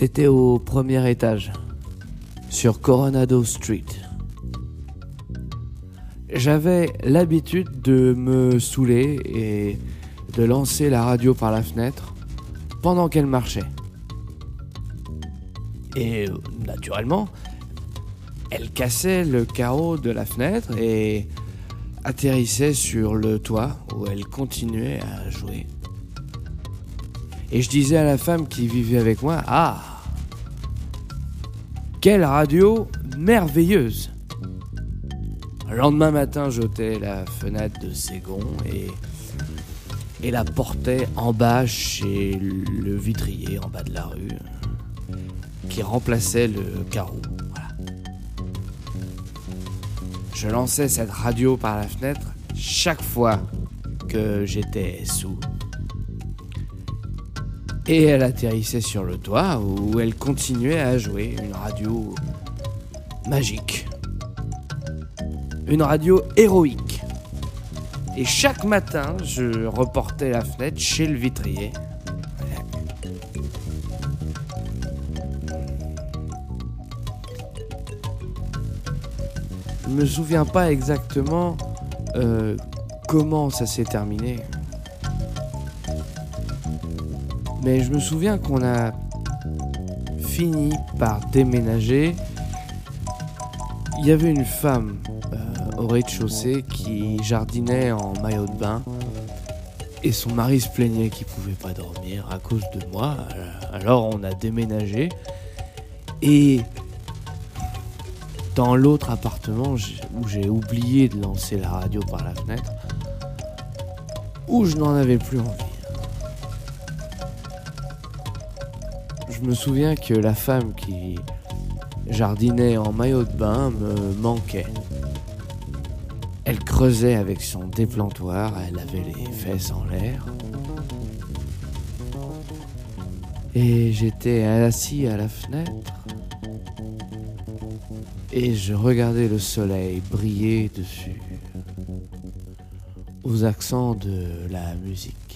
C'était au premier étage, sur Coronado Street. J'avais l'habitude de me saouler et de lancer la radio par la fenêtre pendant qu'elle marchait. Et naturellement, elle cassait le carreau de la fenêtre et atterrissait sur le toit où elle continuait à jouer. Et je disais à la femme qui vivait avec moi, Ah Quelle radio merveilleuse Le lendemain matin, j'ôtais la fenêtre de Ségon et, et la portais en bas chez le vitrier en bas de la rue qui remplaçait le carreau. Je lançais cette radio par la fenêtre chaque fois que j'étais sous et elle atterrissait sur le toit où elle continuait à jouer une radio magique. Une radio héroïque. Et chaque matin, je reportais la fenêtre chez le vitrier. Me souviens pas exactement euh, comment ça s'est terminé. Mais je me souviens qu'on a fini par déménager. Il y avait une femme euh, au rez-de-chaussée qui jardinait en maillot de bain. Et son mari se plaignait qu'il pouvait pas dormir à cause de moi. Alors on a déménagé. Et dans l'autre appartement où j'ai oublié de lancer la radio par la fenêtre, où je n'en avais plus envie. je me souviens que la femme qui jardinait en maillot de bain me manquait. Elle creusait avec son déplantoir, elle avait les fesses en l'air. Et j'étais assis à la fenêtre et je regardais le soleil briller dessus aux accents de la musique.